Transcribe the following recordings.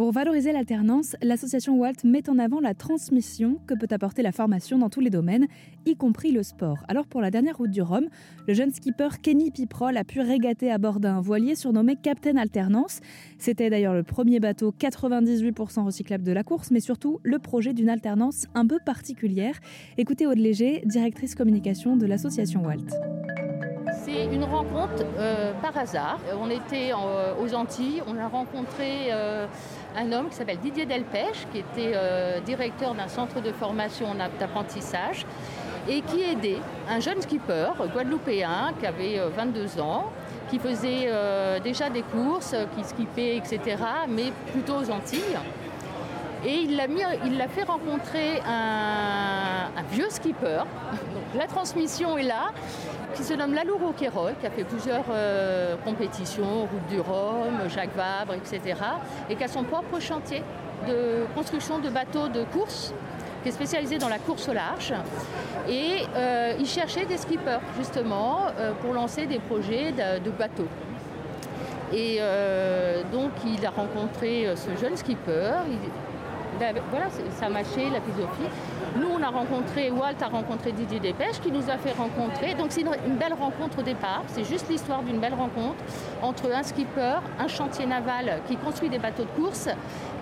Pour valoriser l'alternance, l'association Walt met en avant la transmission que peut apporter la formation dans tous les domaines, y compris le sport. Alors pour la dernière route du Rhum, le jeune skipper Kenny Piprol a pu régater à bord d'un voilier surnommé Captain Alternance. C'était d'ailleurs le premier bateau 98% recyclable de la course, mais surtout le projet d'une alternance un peu particulière. Écoutez Aude Léger, directrice communication de l'association Walt. C'est une rencontre euh, par hasard. On était euh, aux Antilles, on a rencontré euh, un homme qui s'appelle Didier Delpech, qui était directeur d'un centre de formation d'apprentissage et qui aidait un jeune skipper guadeloupéen qui avait 22 ans, qui faisait déjà des courses, qui skippait, etc., mais plutôt aux Antilles. Et il l'a, fait rencontrer un, vieux skipper. la transmission est là, qui se nomme Lalou Roquerol, qui a fait plusieurs euh, compétitions, Route du Rhum, Jacques Vabre, etc. Et qui a son propre chantier de construction de bateaux de course qui est spécialisé dans la course au large. Et euh, il cherchait des skippers, justement, euh, pour lancer des projets de, bateaux. Et donc, il a rencontré ce jeune skipper voilà, ça marché, la philosophie. Nous, on a rencontré, Walt a rencontré Didier Dépêche qui nous a fait rencontrer. Donc c'est une, belle rencontre au départ. C'est juste l'histoire d'une belle rencontre entre un skipper, un chantier naval qui construit des bateaux de course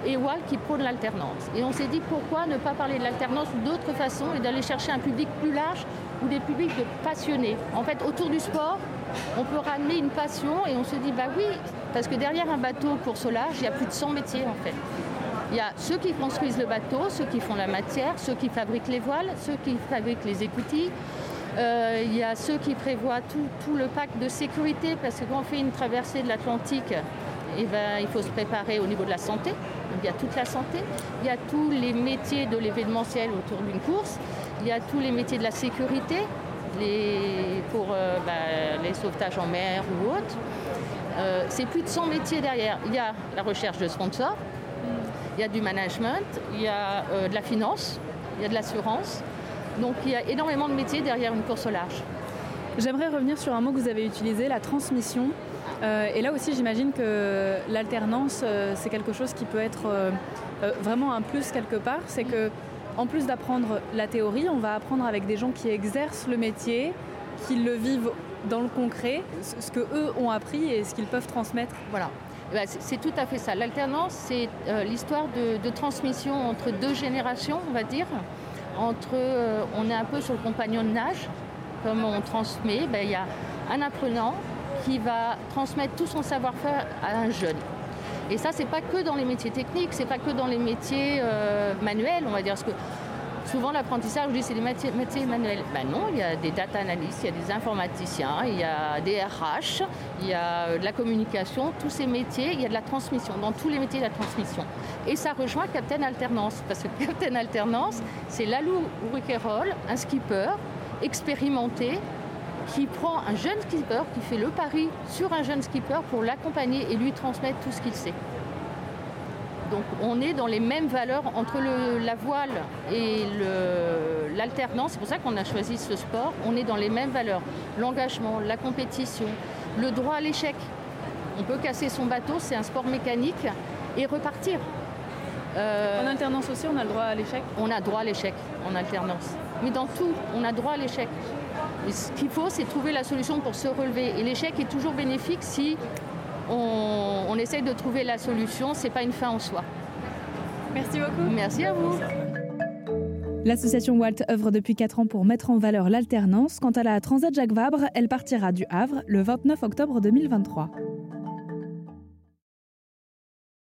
et Walt qui prône l'alternance. Et on s'est dit pourquoi ne pas parler de l'alternance d'autres façons et d'aller chercher un public plus large ou des publics passionnés. En fait, autour du sport, on peut ramener une passion et on se dit bah oui, parce que derrière un bateau au large, il y a plus de 100 métiers en fait. Il y a ceux qui construisent le bateau, ceux qui font la matière, ceux qui fabriquent les voiles, ceux qui fabriquent les écoutilles. Euh, il y a ceux qui prévoient tout, le pacte de sécurité parce que quand on fait une traversée de l'Atlantique, eh ben, il faut se préparer au niveau de la santé. il y a toute la santé. Il y a tous les métiers de l'événementiel autour d'une course. Il y a tous les métiers de la sécurité pour euh, bah, les sauvetages en mer ou autres. Euh, c'est plus de 100 métiers derrière. Il y a la recherche de sponsors, il y a du management, il y a euh, de la finance, il y a de l'assurance. Donc il y a énormément de métiers derrière une course au large. J'aimerais revenir sur un mot que vous avez utilisé, la transmission. Euh, et là aussi, j'imagine que l'alternance, euh, c'est quelque chose qui peut être vraiment un plus quelque part. C'est que, en plus d'apprendre la théorie, on va apprendre avec des gens qui exercent le métier, qui le vivent dans le concret, ce que eux ont appris et ce qu'ils peuvent transmettre. Voilà. Ben, c'est tout à fait ça. L'alternance, c'est euh, l'histoire de, transmission entre deux générations, on va dire. Entre, euh, on est un peu sur le compagnon de nage, comme on transmet. Ben, il y a un apprenant qui va transmettre tout son savoir-faire à un jeune. Et ça, c'est pas que dans les métiers techniques, c'est pas que dans les métiers euh, manuels, on va dire. Souvent, l'apprentissage, dis, c'est des métiers, manuels. Ben non, il y a des data analystes, il y a des informaticiens, il y a des RH, il y a euh, de la communication, tous ces métiers, il y a de la transmission, dans tous les métiers de la transmission. Et ça rejoint Captain Alternance, parce que Captain Alternance, c'est Lalou Urikerol, un skipper expérimenté, qui prend un jeune skipper, qui fait le pari sur un jeune skipper pour l'accompagner et lui transmettre tout ce qu'il sait. Donc on est dans les mêmes valeurs entre la voile et l'alternance. C'est pour ça qu'on a choisi ce sport. On est dans les mêmes valeurs. L'engagement, la compétition, le droit à l'échec. On peut casser son bateau, c'est un sport mécanique, et repartir. Euh, en alternance aussi, on a le droit à l'échec On a droit à l'échec en alternance. Mais dans tout, on a droit à l'échec. Ce qu'il faut, c'est trouver la solution pour se relever. Et l'échec est toujours bénéfique si on, essaye de trouver la solution, ce n'est pas une fin en soi. Merci beaucoup. Merci à vous. L'association Walt œuvre depuis 4 ans pour mettre en valeur l'alternance. Quant à la Transat Jacques Vabre, elle partira du Havre le 29 octobre 2023.